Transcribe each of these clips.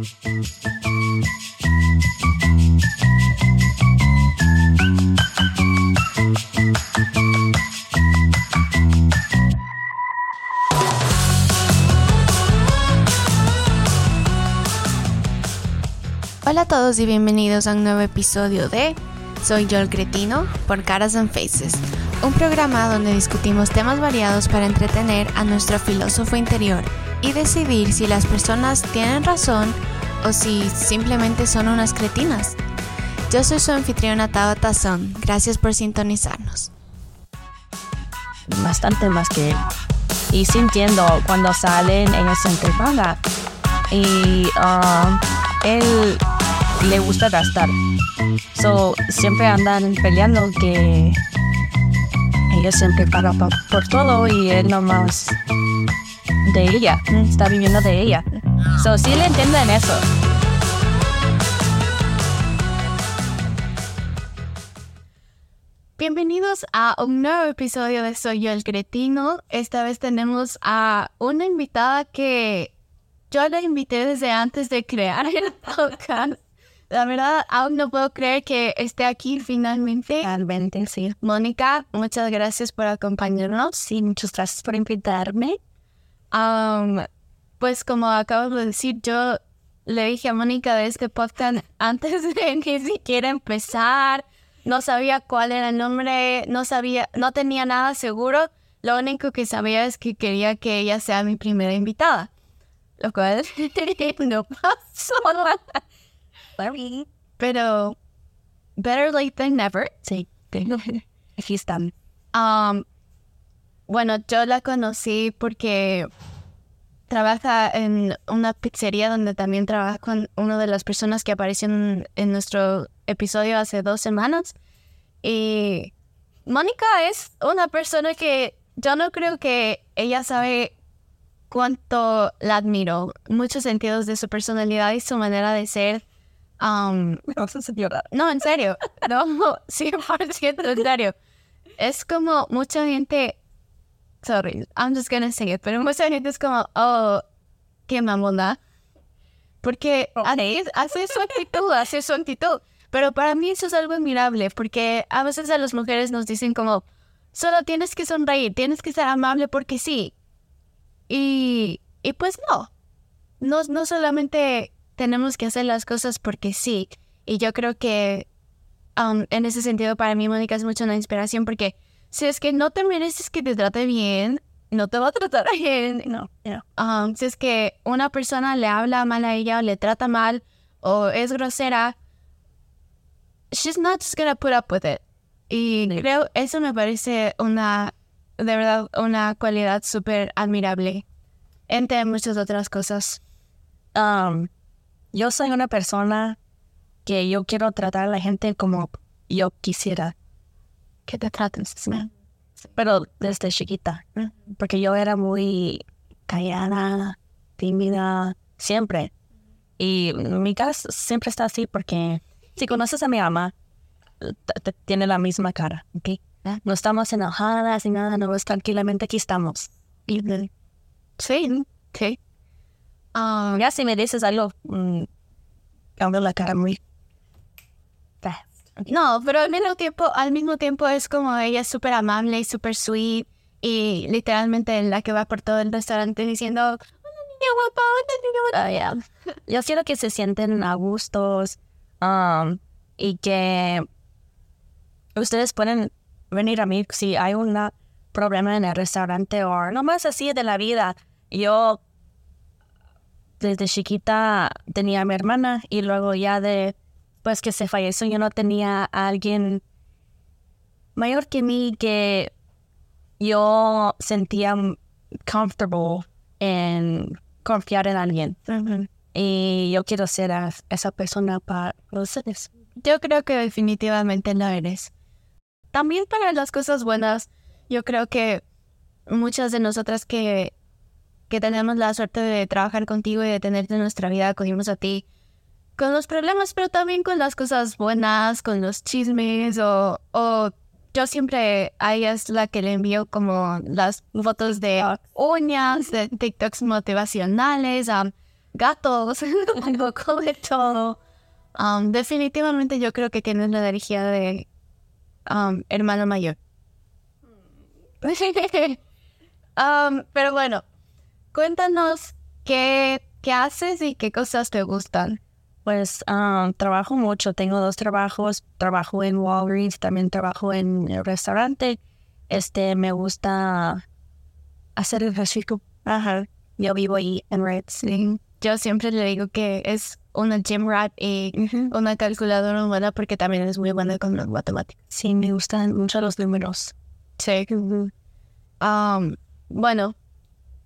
Hola a todos y bienvenidos a un nuevo episodio de Soy yo el cretino por Caras and Faces, un programa donde discutimos temas variados para entretener a nuestro filósofo interior y decidir si las personas tienen razón o si simplemente son unas cretinas. Yo soy su anfitriona Tao Tazón, gracias por sintonizarnos. bastante más que él. Y sintiendo cuando salen ellos se paga. Y um, él le gusta gastar. So, siempre andan peleando que ella siempre paga pa- por todo y él nomás de ella. Está viviendo de ella. So, sí le entienden eso. Bienvenidos a un nuevo episodio de Soy yo el cretino. Esta vez tenemos a una invitada que yo la invité desde antes de crear el podcast. La verdad, aún no puedo creer que esté aquí finalmente. Realmente, sí. Mónica, muchas gracias por acompañarnos. Sí, muchas gracias por invitarme. Am, pues como acabo de decir, yo le dije a Mónica de este podcast antes de ni siquiera empezar. No sabía cuál era el nombre, no sabía, no tenía nada seguro. Lo único que sabía es que quería que ella sea mi primera invitada. Lo cual no pasó. Pero better late than never. Sí. Aquí están. Um, bueno, yo la conocí porque trabaja en una pizzería donde también trabaja con una de las personas que apareció en, nuestro episodio hace dos semanas. Y Mónica es una persona que yo no creo que ella sabe cuánto la admiro. Muchos sentidos de su personalidad y su manera de ser. Um, Me vas a hacer llorar. no, en serio. No, 100% en serio. Es como mucha gente. Sorry, I'm just gonna say it. Pero mucha gente es como, oh, qué mamona. Porque así, así es su actitud, es su actitud. Pero para mí eso es algo admirable. Porque a veces a las mujeres nos dicen como, solo tienes que sonreír, tienes que ser amable porque sí. Y, y pues no. no. No solamente tenemos que hacer las cosas porque sí. Y yo creo que um, en ese sentido para mí Mónica es mucho una inspiración porque si es que no te mereces que te trate bien, no te va a tratar bien. No, no. Um, si es que una persona le habla mal a ella o le trata mal o es grosera, she's not just gonna put up with it. Y Sí. creo eso me parece una, de verdad, una cualidad súper admirable entre muchas otras cosas. Um, yo soy una persona que yo quiero tratar a la gente como yo quisiera, Que te traten. pero desde chiquita, porque yo era muy callada, tímida, siempre. Y mi casa siempre está así porque si conoces a mi t- tiene la misma cara, ¿ok? No estamos enojadas ni nada, no es tranquilamente aquí estamos. Sí, sí. Um, ya si me dices algo, mm, cambio la cara muy. No, pero al mismo tiempo, al mismo tiempo es como ella es súper amable y súper sweet y literalmente la que va por todo el restaurante diciendo, hola niña guapa, niña guapa. Ya. Yo quiero que se sienten a gustos um, y que ustedes pueden venir a mí si hay un problema en el restaurante o nomás así de la vida. Yo desde chiquita tenía a mi hermana y luego ya de pues que se falleció yo no tenía a alguien mayor que mí que yo sentía comfortable en confiar en alguien. Y yo quiero ser a- esa persona para ustedes. Yo creo que definitivamente lo eres. También para las cosas buenas, yo creo que muchas de nosotras que, que tenemos la suerte de trabajar contigo y de tenerte en nuestra vida, acudimos a ti con los problemas, pero también con las cosas buenas, con los chismes o, o yo siempre a ella es la que le envío como las fotos de uñas, de TikToks motivacionales, am, gatos, un poco de todo. Um, definitivamente yo creo que tienes la energía de um, hermano mayor. Um, pero bueno, cuéntanos qué, qué haces y qué cosas te gustan. Pues um, trabajo mucho, tengo dos trabajos, trabajo en Walgreens, también trabajo en el restaurante. Este, me gusta hacer ejercicio. Ajá. Yo vivo ahí en Reds. Yo siempre le digo que es una gym rat y una calculadora buena porque también es muy buena con las matemáticas. Sí, me gustan mucho los números. Sí. Um, bueno,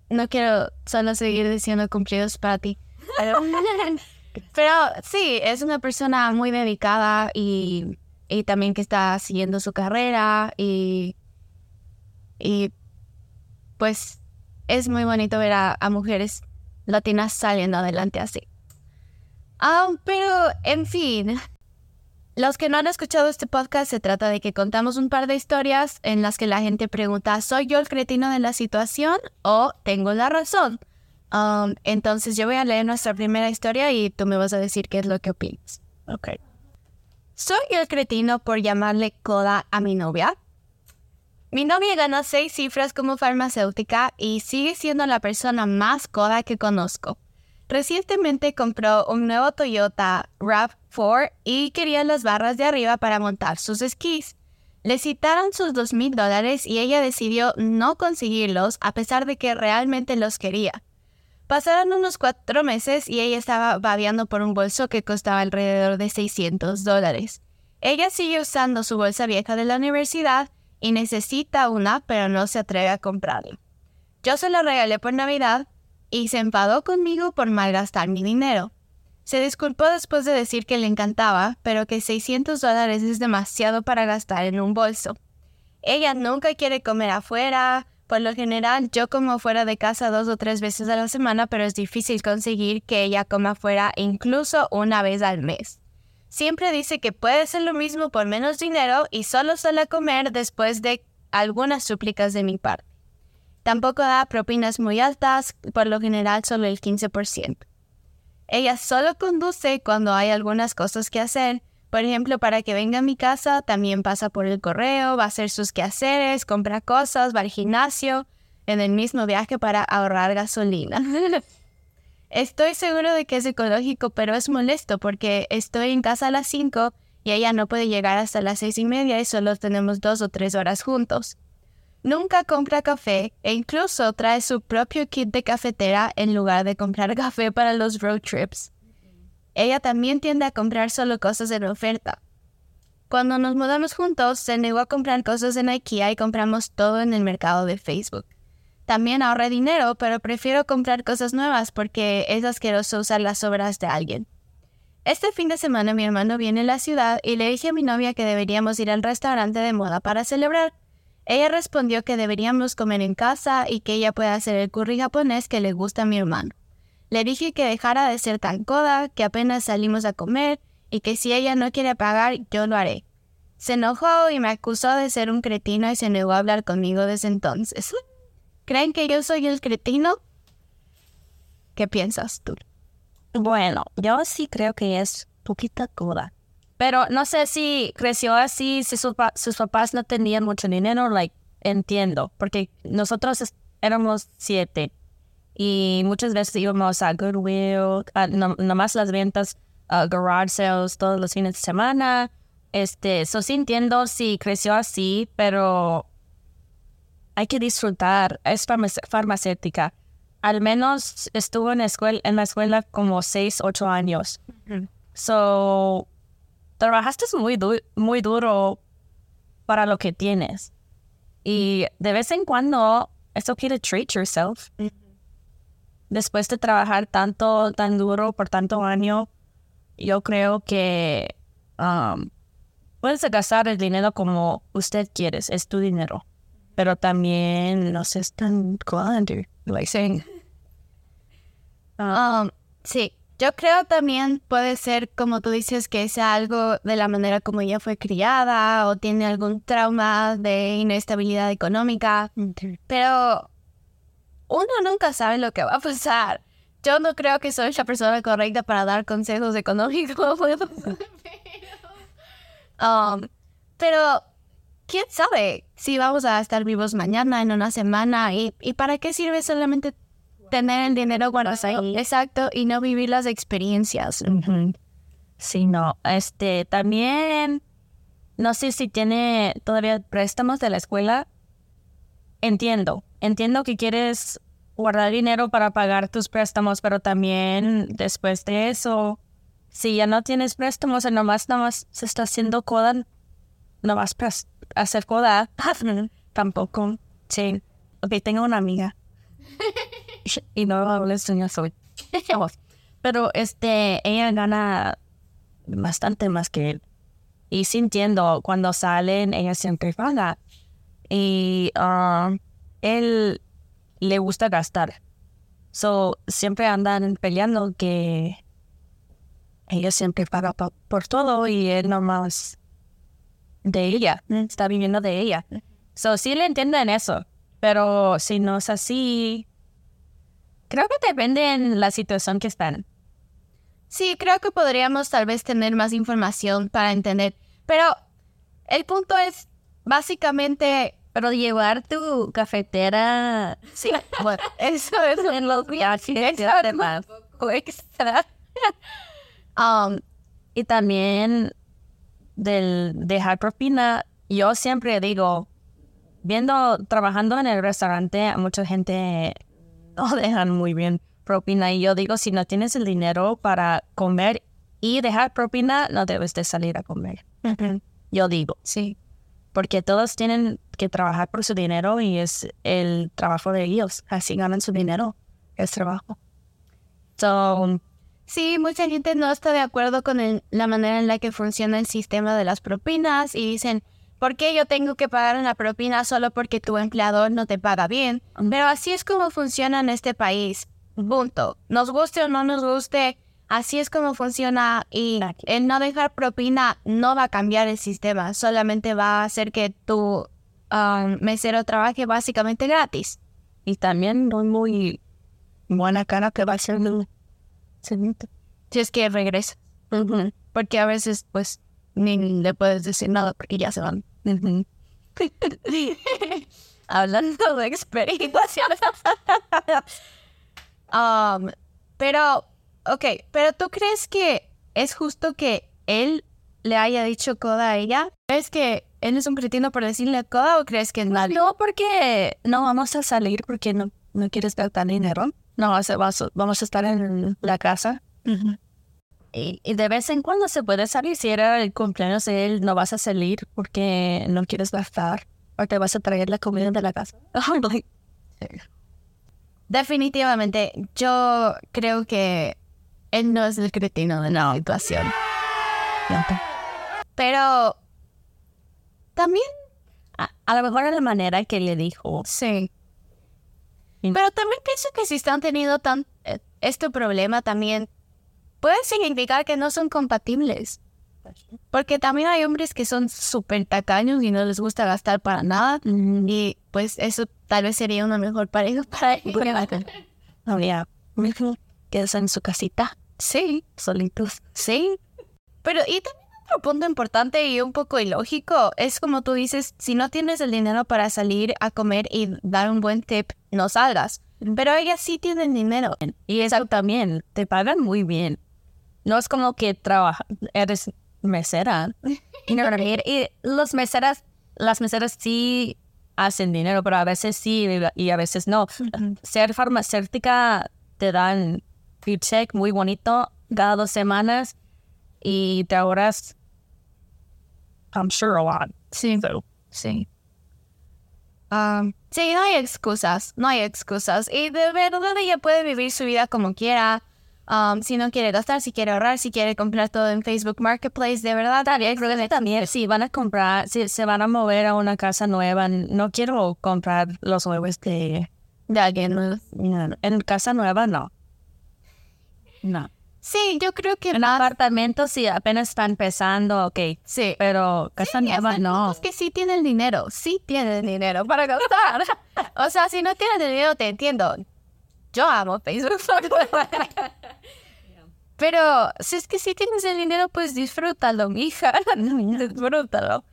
no quiero solo seguir diciendo cumplidos para ti. Pero, sí, es una persona muy dedicada y, y, también que está siguiendo su carrera y, y pues es muy bonito ver a, mujeres latinas saliendo adelante así. Um, pero, en fin, los que no han escuchado este podcast, se trata de que contamos un par de historias en las que la gente pregunta, ¿soy yo el cretino de la situación o tengo la razón? Um, entonces yo voy a leer nuestra primera historia y tú me vas a decir qué es lo que opinas. Ok. ¿Soy el cretino por llamarle coda a mi novia? Mi novia gana seis cifras como farmacéutica y sigue siendo la persona más coda que conozco. Recientemente compró un nuevo Toyota RAV4 y quería las barras de arriba para montar sus esquís. Le citaron sus dos mil dólares y ella decidió no conseguirlos a pesar de que realmente los quería. Pasaron unos cuatro meses y ella estaba babeando por un bolso que costaba alrededor de 600 dólares. Ella sigue usando su bolsa vieja de la universidad y necesita una, pero no se atreve a comprarla. Yo se la regalé por Navidad y se enfadó conmigo por malgastar mi dinero. Se disculpó después de decir que le encantaba, pero que 600 dólares es demasiado para gastar en un bolso. Ella nunca quiere comer afuera. Por lo general, yo como fuera de casa dos o tres veces a la semana, pero es difícil conseguir que ella coma afuera incluso una vez al mes. Siempre dice que puede ser lo mismo por menos dinero y solo a comer después de algunas súplicas de mi parte. Tampoco da propinas muy altas, por lo general solo el 15%. Ella solo conduce cuando hay algunas cosas que hacer. Por ejemplo, para que venga a mi casa, también pasa por el correo, va a hacer sus quehaceres, compra cosas, va al gimnasio, en el mismo viaje para ahorrar gasolina. estoy seguro de que es ecológico, pero es molesto porque estoy en casa a las 5 y ella no puede llegar hasta las seis y media y solo tenemos dos o tres horas juntos. Nunca compra café e incluso trae su propio kit de cafetera en lugar de comprar café para los road trips. Ella también tiende a comprar solo cosas en oferta. Cuando nos mudamos juntos, se negó a comprar cosas en IKEA y compramos todo en el mercado de Facebook. También ahorré dinero, pero prefiero comprar cosas nuevas porque es asqueroso usar las obras de alguien. Este fin de semana mi hermano viene a la ciudad y le dije a mi novia que deberíamos ir al restaurante de moda para celebrar. Ella respondió que deberíamos comer en casa y que ella puede hacer el curry japonés que le gusta a mi hermano. Le dije que dejara de ser tan coda, que apenas salimos a comer y que si ella no quiere pagar, yo lo haré. Se enojó y me acusó de ser un cretino y se negó a hablar conmigo desde entonces. ¿Creen que yo soy el cretino? ¿Qué piensas tú? Bueno, yo sí creo que es poquita coda. Pero no sé si creció así, si sus, papás no tenían mucho dinero, like, entiendo, porque nosotros éramos siete y muchas veces íbamos a Goodwill, nomás las ventas, garage sales todos los fines de semana. Este, eso sí entiendo si creció así, pero hay que disfrutar. Es farmacéutica. Al menos estuvo en, escuela, en la escuela como seis, ocho años. So, trabajaste muy, muy duro para lo que tienes. Y de vez en cuando es okay to treat yourself. Después de trabajar tanto, tan duro por tanto año, yo creo que um, puedes gastar el dinero como usted quiere, es tu dinero. Pero también no seas tan like saying. Um, sí, yo creo también puede ser, como tú dices, que sea algo de la manera como ella fue criada o tiene algún trauma de inestabilidad económica. Pero uno nunca sabe lo que va a pasar. yo no creo que soy la persona correcta para dar consejos económicos. Um, pero, ¿quién sabe si vamos a estar vivos mañana, en una semana? ¿Y, y para qué sirve solamente tener el dinero guardado? Exacto, y no vivir las experiencias. Sí, no. Este, también, no sé si tiene todavía préstamos de la escuela. Entiendo, entiendo que quieres guardar dinero para pagar tus préstamos, pero también después de eso, si ya no tienes préstamos y nomás, nomás se está haciendo coda, no vas a hacer coda, tampoco. Sí. Ok, tengo una amiga. y no hables yo soy. pero este, ella gana bastante más que él. Y sintiendo cuando salen, ella siempre paga. Y um, él le gusta gastar. So, siempre andan peleando que ella siempre paga por todo y él nomás de ella, está viviendo de ella. So, sí le entienden eso, pero si no es así, creo que depende en la situación que están. Sí, creo que podríamos tal vez tener más información para entender, pero el punto es básicamente pero llevar tu cafetera. Sí, bueno, eso es en los viajes. Además, extra. um, y también del dejar propina, yo siempre digo, viendo, trabajando en el restaurante, mucha gente no dejan muy bien propina. Y yo digo, si no tienes el dinero para comer y dejar propina, no debes de salir a comer. Yo digo. Sí porque todos tienen que trabajar por su dinero y es el trabajo de ellos. Así ganan su dinero, es trabajo. So, sí, mucha gente no está de acuerdo con la manera en la que funciona el sistema de las propinas y dicen, ¿por qué yo tengo que pagar una propina solo porque tu empleador no te paga bien? Pero así es como funciona en este país. Punto. Nos guste o no nos guste, Así es como funciona y el no dejar propina no va a cambiar el sistema, solamente va a hacer que tu um, mesero trabaje básicamente gratis. Y también no muy buena cara que va a ser si es que regresa. Porque a veces pues ni le puedes decir nada porque ya se van. Hablando de experiencia. um, pero Ok, pero ¿tú crees que es justo que él le haya dicho coda a ella? ¿Crees que él es un cretino por decirle coda o crees que nadie? No, porque no vamos a salir porque no, no quieres gastar dinero. No, vamos a estar en la casa. y, y, de vez en cuando se puede salir. Si era el cumpleaños de él, no vas a salir porque no quieres gastar. O te vas a traer la comida de la casa. Definitivamente, yo creo que él no es el cretino de la situación. Pero también, a, lo mejor es la manera que le dijo. Sí. Pero también pienso que si están teniendo tan eh, este problema también puede significar que no son compatibles. Porque también hay hombres que son súper tacaños y no les gusta gastar para nada. Y pues eso tal vez sería una mejor pareja para ellos. No, ya. Quedas en su casita. Sí, solitos. Sí. Pero y también otro punto importante y un poco ilógico es como tú dices, si no tienes el dinero para salir a comer y dar un buen tip, no salgas. Pero ellas sí tienen dinero. Y eso también, te pagan muy bien. No es como que trabajas, eres mesera. y los meseras, las meseras sí hacen dinero, pero a veces sí y a veces no. Ser farmacéutica te dan check muy bonito cada dos semanas y te ahorras, I'm sure, a lot. Sí. sí. Um, sí, no hay excusas, no hay excusas. Y de verdad ella puede vivir su vida como quiera. Um, si no quiere gastar, si quiere ahorrar, si quiere comprar todo en Facebook Marketplace, de verdad, también, creo que también, si van a comprar, si se van a mover a una casa nueva, no quiero comprar los muebles de, de alguien. En casa nueva, no. No. Sí, yo creo que en apartamentos sí apenas está empezando, ok. Sí. Pero casa nueva no. Es que sí tienen dinero, sí tienen dinero para gastar. o sea, si no tienes dinero, te entiendo. yo amo Facebook. Pero si es que si tienes el dinero, pues disfrútalo, mija. disfrútalo.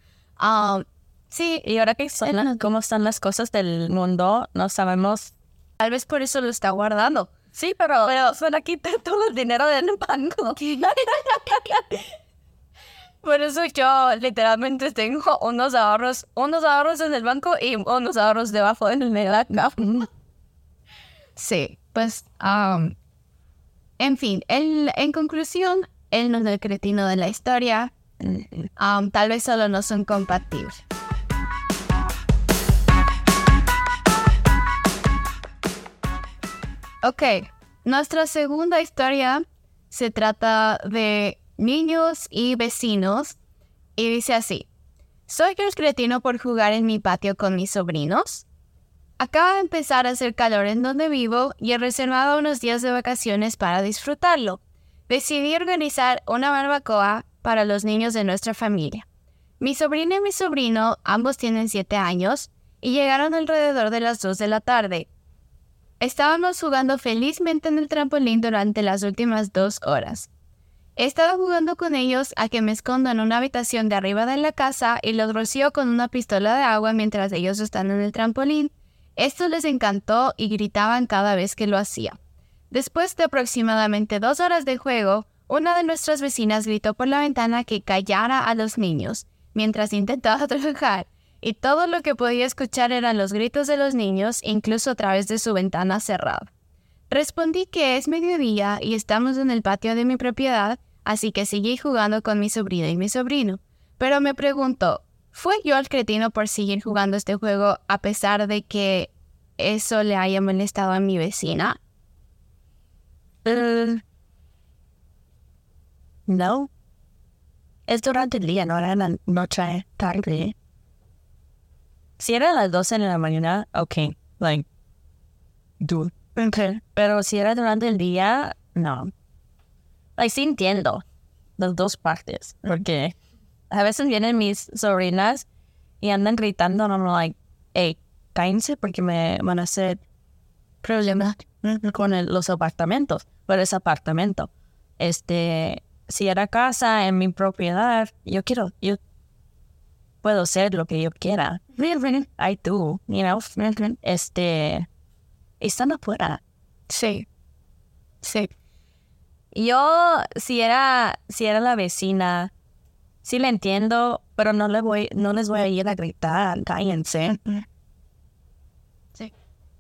Um, sí, y ahora que son las- cómo están las cosas del mundo, no sabemos. tal vez por eso lo está guardando. Sí, pero, pero suena quita todo el dinero del banco. Por eso yo literalmente tengo unos ahorros, unos ahorros en el banco y unos ahorros debajo en cama. Sí, pues, um, en fin, él, en conclusión, él no es el cretino de la historia. Um, tal vez solo no son compatibles. Ok, nuestra segunda historia se trata de niños y vecinos y dice así. Soy el cretino por jugar en mi patio con mis sobrinos. Acaba de empezar a hacer calor en donde vivo y he reservado unos días de vacaciones para disfrutarlo. Decidí organizar una barbacoa para los niños de nuestra familia. Mi sobrina y mi sobrino, ambos tienen 7 años, y llegaron alrededor de las 2 de la tarde. Estábamos jugando felizmente en el trampolín durante las últimas dos horas. He estado jugando con ellos a que me escondo en una habitación de arriba de la casa y los rocío con una pistola de agua mientras ellos están en el trampolín. Esto les encantó y gritaban cada vez que lo hacía. Después de aproximadamente dos horas de juego, una de nuestras vecinas gritó por la ventana que callara a los niños mientras intentaba trabajar, y todo lo que podía escuchar eran los gritos de los niños, incluso a través de su ventana cerrada. Respondí que es mediodía y estamos en el patio de mi propiedad, así que seguí jugando con mi sobrina y mi sobrino. Pero me preguntó, ¿fue yo el cretino por seguir jugando este juego a pesar de que eso le haya molestado a mi vecina? Eh, no. Es durante el día, no era la noche, tarde. Si era a las 12 de la mañana, ok, like, do. Okay. Pero si era durante el día, no. Like, sí entiendo las dos partes, porque a veces vienen mis sobrinas y andan gritando, no, no, like, hey, cállense porque me van a hacer problemas con el- los apartamentos, pero ese apartamento. Este, si era casa en mi propiedad, yo quiero, yo puedo hacer lo que yo quiera. I do, you know. Este, están afuera. Sí. Sí. Yo, si era, si era la vecina, sí la entiendo, pero no le voy, no les voy a ir a gritar, cállense. Sí.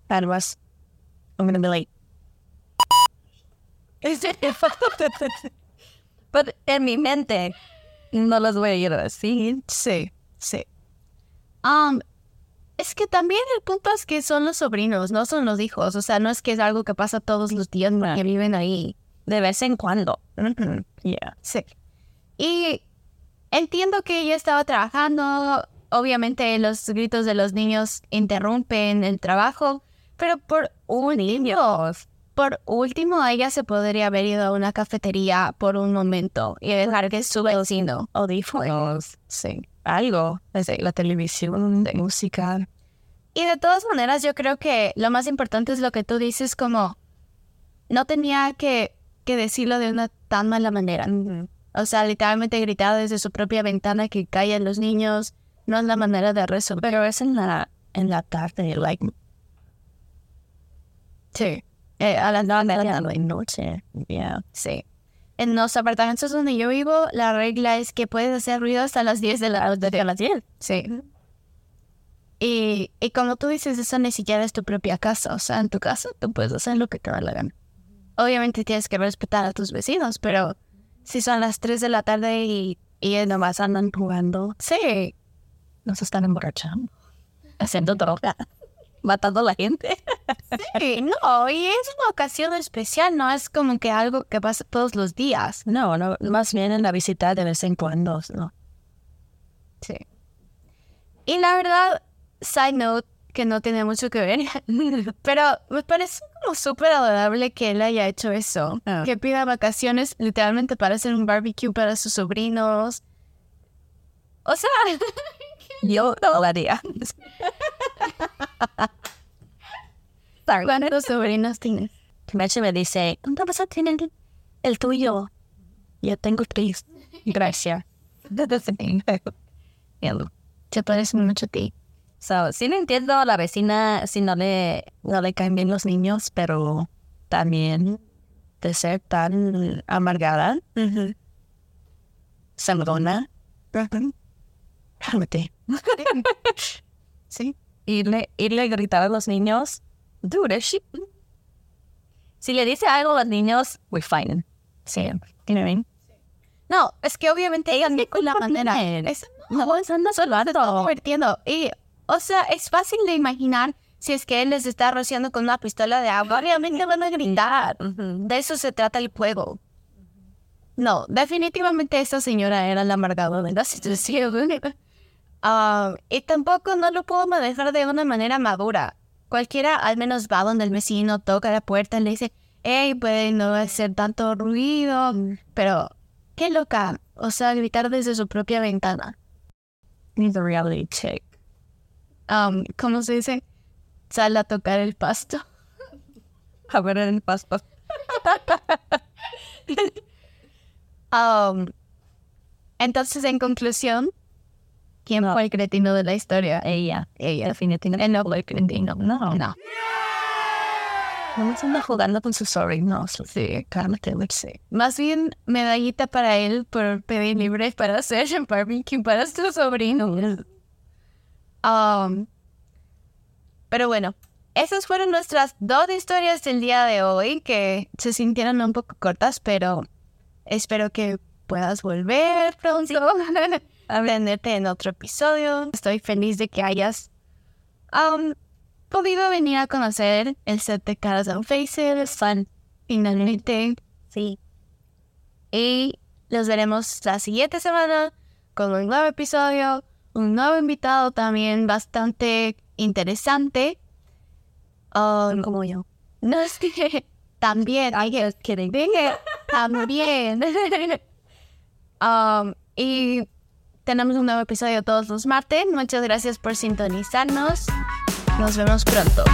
Además, I'm gonna be like, Pero en mi mente no los voy a ir a decir. Sí, sí. Um, es que también el punto es que son los sobrinos, no son los hijos. O sea, no es que es algo que pasa todos los días porque viven ahí. De vez en cuando. Yeah. Sí. Y entiendo que ella estaba trabajando. Obviamente los gritos de los niños interrumpen el trabajo. Pero por último, por último, ella se podría haber ido a una cafetería por un momento y dejar que su vecino. Audífonos. Sí. Algo. Desde la televisión, música. Y de todas maneras, yo creo que lo más importante es lo que tú dices, como no tenía que, que decirlo de una tan mala manera. O sea, literalmente gritar desde su propia ventana que callen los niños no es la manera de resolver. Pero es en la, en la tarde, like, Sí. Eh, a las nueve de la la noche. Yeah. Sí. En los apartamentos donde yo vivo, la regla es que puedes hacer ruido hasta las 10 de la noche. A las 10. Sí. Y, y como tú dices, eso ni siquiera es tu propia casa. O sea, en tu casa tú puedes hacer lo que te da la gana. Obviamente tienes que respetar a tus vecinos, pero si son las 3 de la tarde y, y nomás andan jugando. Sí. Nos están emborrachando. Haciendo droga. Matando a la gente. Sí, no, y es una ocasión especial, no es como que algo que pasa todos los días. No, no, más bien en la visita de vez en cuando. No. Sí. Y la verdad, side note, que no tiene mucho que ver, pero me parece como súper adorable que él haya hecho eso. Ah. Que pida vacaciones literalmente para hacer un barbecue para sus sobrinos. O sea, Yo no lo haría. ¿Cuántos sobrinos tienes? Meche me dice, ¿dónde vas a tener el tuyo? Yo tengo tres. Gracias. Se parece mucho a ti. So, sí le entiendo a la vecina si no le, no le caen bien los niños, pero también de ser tan amargada, sangrona, cálmate. Sí. Irle, irle a gritar a los niños, dude, she- Si le dice algo a los niños, we're fine. Sí, you know what I mean? No, es que obviamente ella no con la manera. Es No, solo divirtiendo. Y, o sea, es fácil de imaginar si es que él les está rociando con una pistola de agua. Obviamente van a gritar. De eso se trata el juego. No, definitivamente esta señora era la amargada de la situación. Ah, y tampoco no lo puedo manejar de una manera madura. Cualquiera al menos va donde el vecino toca la puerta y le dice, hey, puede no hacer tanto ruido. Pero, qué loca. O sea, gritar desde su propia ventana. He's a reality check. Um, ¿Cómo se dice? Sal a tocar el pasto. A ver el pasto. Um, entonces, en conclusión, ¿quién No. fue el cretino de la historia? Ella. Ella. Definitivamente. Él no fue el cretino. No. No. No anda jugando con sus sobrinos. Sí. Cálmate. Sí. Más bien, medallita para él por pedir libre para hacer el barbecue para su sobrino. Um, pero bueno, esas fueron nuestras dos historias del día de hoy que se sintieron un poco cortas, pero espero que puedas volver pronto a tenerte en otro episodio. Estoy feliz de que hayas um, podido venir a conocer el set de Caras and Faces. Finalmente. Sí. Y los veremos la siguiente semana con un nuevo episodio, un nuevo invitado también bastante interesante. Um, Como yo. no es que también, I guess, kidding. dije también. Um, y tenemos un nuevo episodio todos los martes. Muchas gracias por sintonizarnos. Nos vemos pronto.